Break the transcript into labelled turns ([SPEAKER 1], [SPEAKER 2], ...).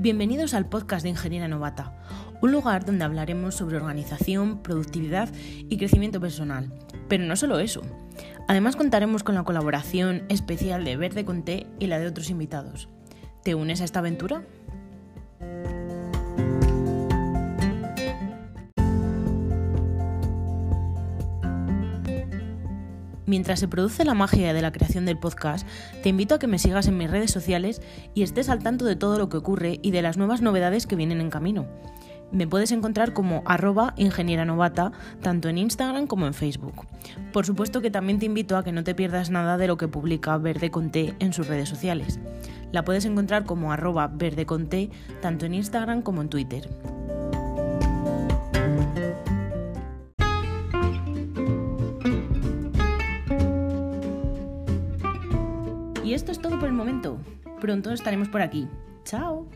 [SPEAKER 1] Bienvenidos al podcast de Ingeniera Novata, un lugar donde hablaremos sobre organización, productividad y crecimiento personal. Pero no solo eso. Además contaremos con la colaboración especial de Verde Conté y la de otros invitados. ¿Te unes a esta aventura? Mientras se produce la magia de la creación del podcast, te invito a que me sigas en mis redes sociales y estés al tanto de todo lo que ocurre y de las nuevas novedades que vienen en camino. Me puedes encontrar como arroba ingeniera novata, tanto en Instagram como en Facebook. Por supuesto que también te invito a que no te pierdas nada de lo que publica Verde Conté en sus redes sociales. La puedes encontrar como arroba verde tanto en Instagram como en Twitter. Y esto es todo por el momento. Pronto estaremos por aquí. ¡Chao!